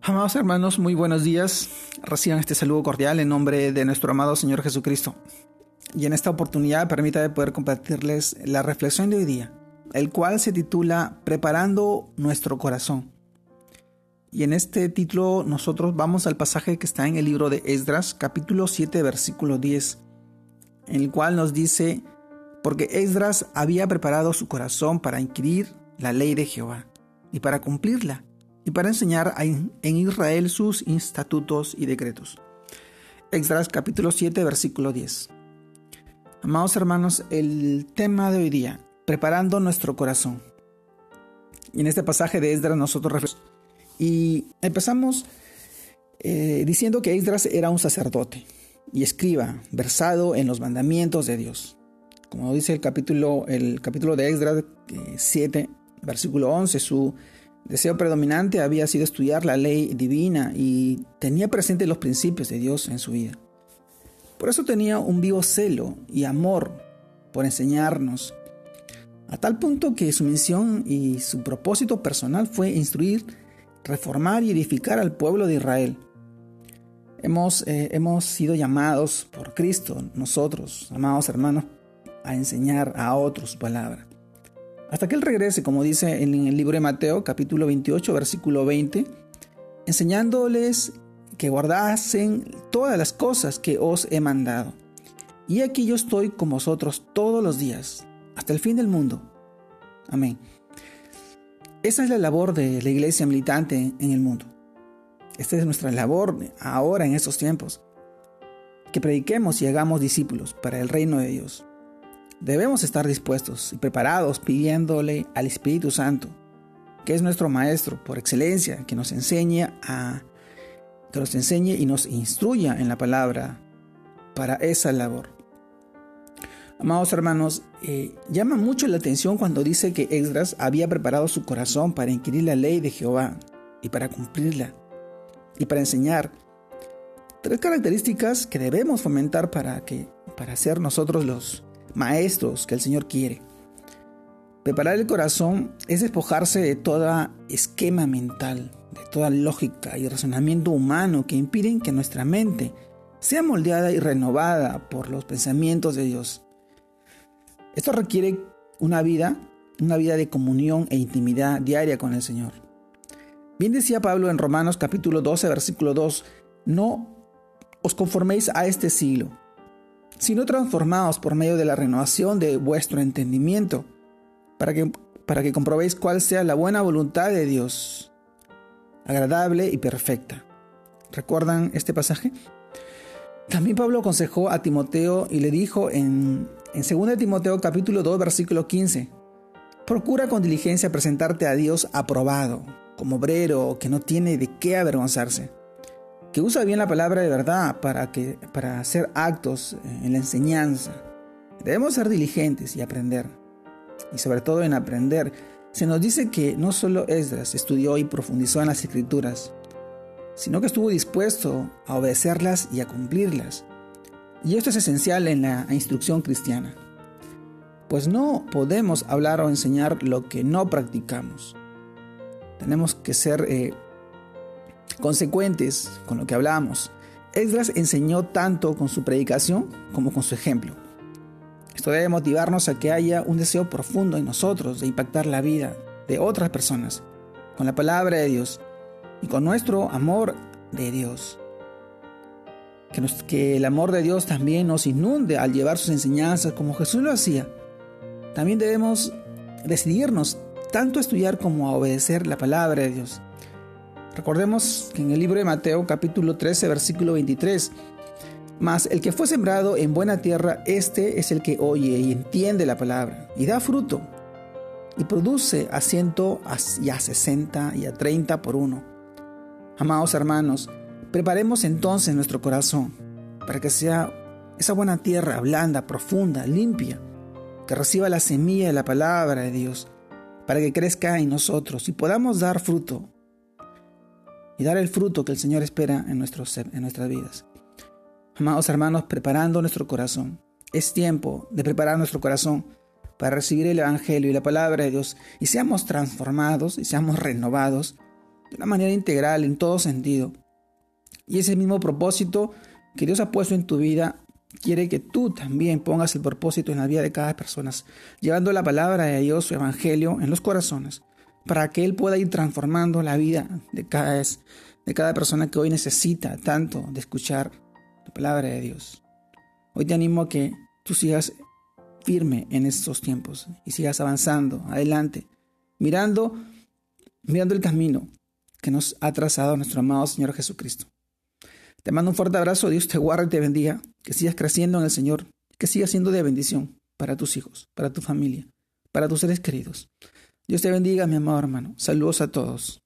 Amados hermanos, muy buenos días. Reciban este saludo cordial en nombre de nuestro amado Señor Jesucristo. Y en esta oportunidad permítame poder compartirles la reflexión de hoy día, el cual se titula Preparando nuestro corazón. Y en este título nosotros vamos al pasaje que está en el libro de Esdras, capítulo 7, versículo 10, en el cual nos dice, porque Esdras había preparado su corazón para inquirir la ley de Jehová y para cumplirla y para enseñar en Israel sus estatutos y decretos. Esdras capítulo 7 versículo 10. Amados hermanos, el tema de hoy día, preparando nuestro corazón. Y en este pasaje de Esdras nosotros y empezamos eh, diciendo que Esdras era un sacerdote y escriba, versado en los mandamientos de Dios. Como dice el capítulo, el capítulo de Esdras 7, eh, versículo 11, su deseo predominante había sido estudiar la ley divina y tenía presente los principios de Dios en su vida. Por eso tenía un vivo celo y amor por enseñarnos, a tal punto que su misión y su propósito personal fue instruir, reformar y edificar al pueblo de Israel. Hemos, eh, hemos sido llamados por Cristo, nosotros, amados hermanos, a enseñar a otros su palabra. Hasta que Él regrese, como dice en el libro de Mateo, capítulo 28, versículo 20, enseñándoles que guardasen todas las cosas que os he mandado. Y aquí yo estoy con vosotros todos los días, hasta el fin del mundo. Amén. Esa es la labor de la iglesia militante en el mundo. Esta es nuestra labor ahora en estos tiempos. Que prediquemos y hagamos discípulos para el reino de Dios. Debemos estar dispuestos y preparados pidiéndole al Espíritu Santo, que es nuestro Maestro por excelencia, que nos enseñe a que nos enseñe y nos instruya en la palabra para esa labor. Amados hermanos, eh, llama mucho la atención cuando dice que Esdras había preparado su corazón para inquirir la ley de Jehová y para cumplirla y para enseñar. Tres características que debemos fomentar para que para ser nosotros los maestros que el Señor quiere. Preparar el corazón es despojarse de toda esquema mental, de toda lógica y razonamiento humano que impiden que nuestra mente sea moldeada y renovada por los pensamientos de Dios. Esto requiere una vida, una vida de comunión e intimidad diaria con el Señor. Bien decía Pablo en Romanos capítulo 12, versículo 2, no os conforméis a este siglo, sino transformados por medio de la renovación de vuestro entendimiento, para que, para que comprobéis cuál sea la buena voluntad de Dios, agradable y perfecta. ¿Recuerdan este pasaje? También Pablo aconsejó a Timoteo y le dijo en, en 2 Timoteo capítulo 2 versículo 15, Procura con diligencia presentarte a Dios aprobado, como obrero que no tiene de qué avergonzarse que usa bien la palabra de verdad para, que, para hacer actos en la enseñanza. Debemos ser diligentes y aprender. Y sobre todo en aprender, se nos dice que no solo Esdras estudió y profundizó en las escrituras, sino que estuvo dispuesto a obedecerlas y a cumplirlas. Y esto es esencial en la instrucción cristiana. Pues no podemos hablar o enseñar lo que no practicamos. Tenemos que ser eh, consecuentes con lo que hablamos. Esdras enseñó tanto con su predicación como con su ejemplo. Esto debe motivarnos a que haya un deseo profundo en nosotros de impactar la vida de otras personas con la palabra de Dios y con nuestro amor de Dios. Que, que el amor de Dios también nos inunde al llevar sus enseñanzas como Jesús lo hacía. También debemos decidirnos tanto a estudiar como a obedecer la palabra de Dios. Recordemos que en el libro de Mateo capítulo 13 versículo 23, mas el que fue sembrado en buena tierra, este es el que oye y entiende la palabra y da fruto y produce a ciento y a sesenta y a treinta por uno. Amados hermanos, preparemos entonces nuestro corazón para que sea esa buena tierra blanda, profunda, limpia, que reciba la semilla de la palabra de Dios, para que crezca en nosotros y podamos dar fruto y dar el fruto que el Señor espera en, nuestros, en nuestras vidas. Amados hermanos, preparando nuestro corazón. Es tiempo de preparar nuestro corazón para recibir el Evangelio y la palabra de Dios y seamos transformados y seamos renovados de una manera integral, en todo sentido. Y ese mismo propósito que Dios ha puesto en tu vida quiere que tú también pongas el propósito en la vida de cada persona, llevando la palabra de Dios, su evangelio, en los corazones, para que Él pueda ir transformando la vida de cada, de cada persona que hoy necesita tanto de escuchar la palabra de Dios. Hoy te animo a que tú sigas firme en estos tiempos y sigas avanzando adelante, mirando, mirando el camino que nos ha trazado nuestro amado Señor Jesucristo. Te mando un fuerte abrazo, Dios te guarde y te bendiga, que sigas creciendo en el Señor, que sigas siendo de bendición para tus hijos, para tu familia, para tus seres queridos. Dios te bendiga, mi amado hermano. Saludos a todos.